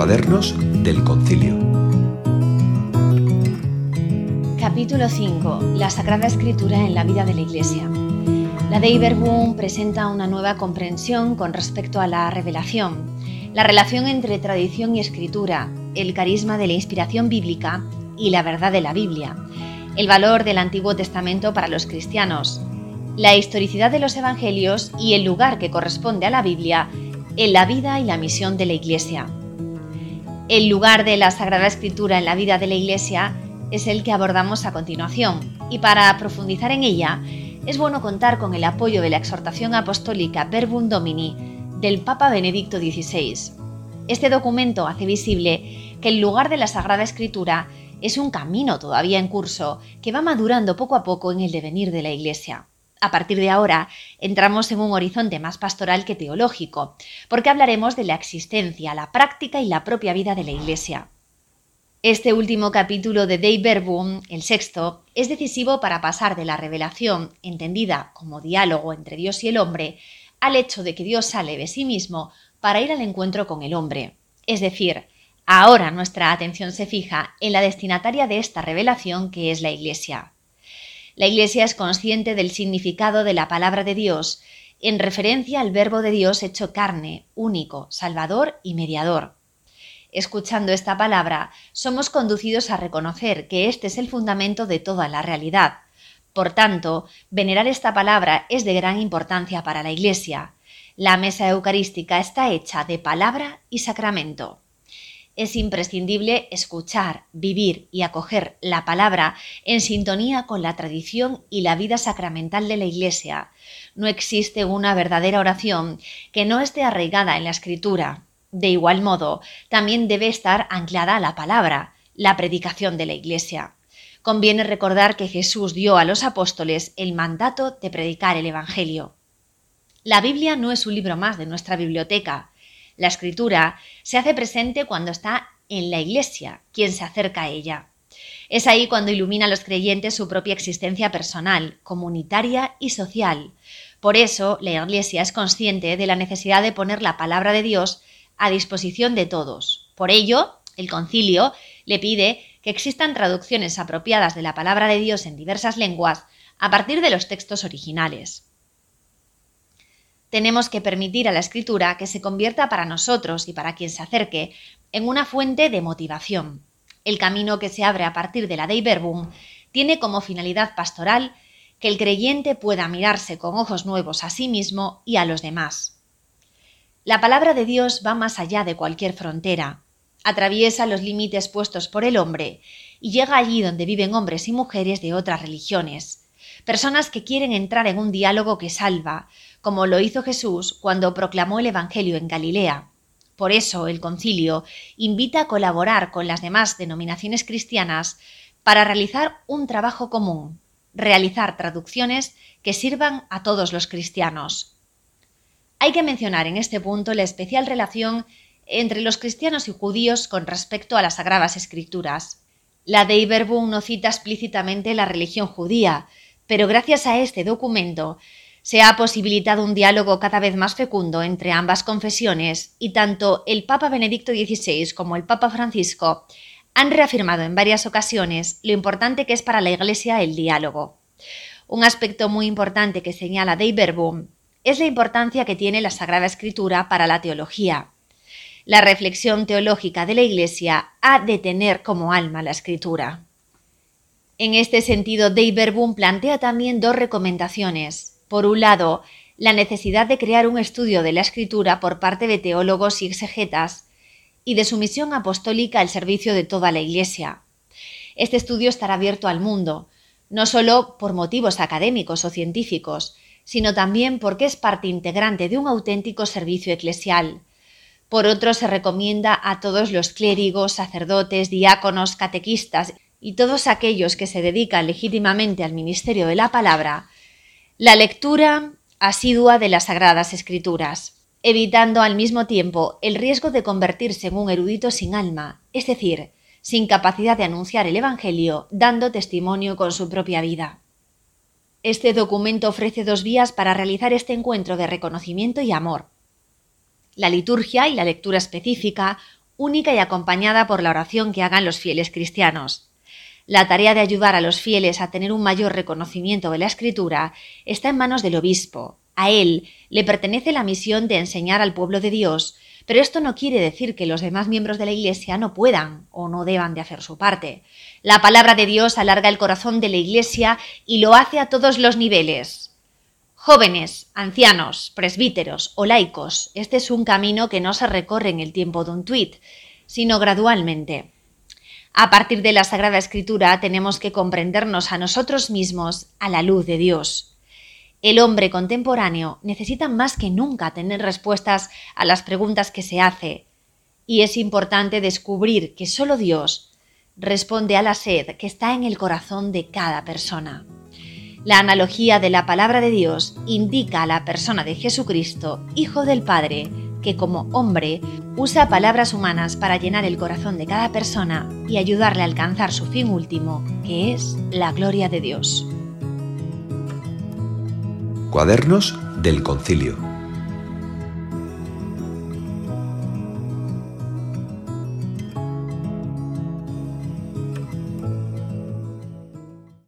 cuadernos del concilio. Capítulo 5. La Sagrada Escritura en la vida de la Iglesia. La de Iberboom presenta una nueva comprensión con respecto a la revelación, la relación entre tradición y escritura, el carisma de la inspiración bíblica y la verdad de la Biblia, el valor del Antiguo Testamento para los cristianos, la historicidad de los Evangelios y el lugar que corresponde a la Biblia en la vida y la misión de la Iglesia. El lugar de la Sagrada Escritura en la vida de la Iglesia es el que abordamos a continuación, y para profundizar en ella, es bueno contar con el apoyo de la exhortación apostólica Verbum Domini del Papa Benedicto XVI. Este documento hace visible que el lugar de la Sagrada Escritura es un camino todavía en curso que va madurando poco a poco en el devenir de la Iglesia. A partir de ahora entramos en un horizonte más pastoral que teológico, porque hablaremos de la existencia, la práctica y la propia vida de la Iglesia. Este último capítulo de Dei Verbum, el sexto, es decisivo para pasar de la revelación, entendida como diálogo entre Dios y el hombre, al hecho de que Dios sale de sí mismo para ir al encuentro con el hombre. Es decir, ahora nuestra atención se fija en la destinataria de esta revelación que es la Iglesia. La Iglesia es consciente del significado de la palabra de Dios en referencia al Verbo de Dios hecho carne, único, salvador y mediador. Escuchando esta palabra, somos conducidos a reconocer que este es el fundamento de toda la realidad. Por tanto, venerar esta palabra es de gran importancia para la Iglesia. La mesa eucarística está hecha de palabra y sacramento es imprescindible escuchar, vivir y acoger la palabra en sintonía con la tradición y la vida sacramental de la Iglesia. No existe una verdadera oración que no esté arraigada en la escritura. De igual modo, también debe estar anclada a la palabra, la predicación de la Iglesia. Conviene recordar que Jesús dio a los apóstoles el mandato de predicar el Evangelio. La Biblia no es un libro más de nuestra biblioteca, la escritura se hace presente cuando está en la iglesia, quien se acerca a ella. Es ahí cuando ilumina a los creyentes su propia existencia personal, comunitaria y social. Por eso, la Iglesia es consciente de la necesidad de poner la palabra de Dios a disposición de todos. Por ello, el concilio le pide que existan traducciones apropiadas de la palabra de Dios en diversas lenguas a partir de los textos originales tenemos que permitir a la escritura que se convierta para nosotros y para quien se acerque en una fuente de motivación. El camino que se abre a partir de la Dei Verbum tiene como finalidad pastoral que el creyente pueda mirarse con ojos nuevos a sí mismo y a los demás. La palabra de Dios va más allá de cualquier frontera, atraviesa los límites puestos por el hombre y llega allí donde viven hombres y mujeres de otras religiones, personas que quieren entrar en un diálogo que salva, como lo hizo Jesús cuando proclamó el Evangelio en Galilea. Por eso el concilio invita a colaborar con las demás denominaciones cristianas para realizar un trabajo común, realizar traducciones que sirvan a todos los cristianos. Hay que mencionar en este punto la especial relación entre los cristianos y judíos con respecto a las Sagradas Escrituras. La de Iberbum no cita explícitamente la religión judía, pero gracias a este documento se ha posibilitado un diálogo cada vez más fecundo entre ambas confesiones y tanto el Papa Benedicto XVI como el Papa Francisco han reafirmado en varias ocasiones lo importante que es para la Iglesia el diálogo. Un aspecto muy importante que señala Dei Verbum es la importancia que tiene la Sagrada Escritura para la teología. La reflexión teológica de la Iglesia ha de tener como alma la Escritura. En este sentido, Dei Verbum plantea también dos recomendaciones por un lado, la necesidad de crear un estudio de la escritura por parte de teólogos y exegetas y de su misión apostólica al servicio de toda la Iglesia. Este estudio estará abierto al mundo, no solo por motivos académicos o científicos, sino también porque es parte integrante de un auténtico servicio eclesial. Por otro, se recomienda a todos los clérigos, sacerdotes, diáconos, catequistas y todos aquellos que se dedican legítimamente al ministerio de la palabra la lectura asidua de las Sagradas Escrituras, evitando al mismo tiempo el riesgo de convertirse en un erudito sin alma, es decir, sin capacidad de anunciar el Evangelio, dando testimonio con su propia vida. Este documento ofrece dos vías para realizar este encuentro de reconocimiento y amor. La liturgia y la lectura específica, única y acompañada por la oración que hagan los fieles cristianos. La tarea de ayudar a los fieles a tener un mayor reconocimiento de la Escritura está en manos del obispo. A él le pertenece la misión de enseñar al pueblo de Dios, pero esto no quiere decir que los demás miembros de la Iglesia no puedan o no deban de hacer su parte. La palabra de Dios alarga el corazón de la Iglesia y lo hace a todos los niveles. Jóvenes, ancianos, presbíteros o laicos, este es un camino que no se recorre en el tiempo de un tuit, sino gradualmente. A partir de la Sagrada Escritura tenemos que comprendernos a nosotros mismos a la luz de Dios. El hombre contemporáneo necesita más que nunca tener respuestas a las preguntas que se hace, y es importante descubrir que solo Dios responde a la sed que está en el corazón de cada persona. La analogía de la palabra de Dios indica a la persona de Jesucristo, Hijo del Padre, que como hombre usa palabras humanas para llenar el corazón de cada persona y ayudarle a alcanzar su fin último, que es la gloria de Dios. Cuadernos del Concilio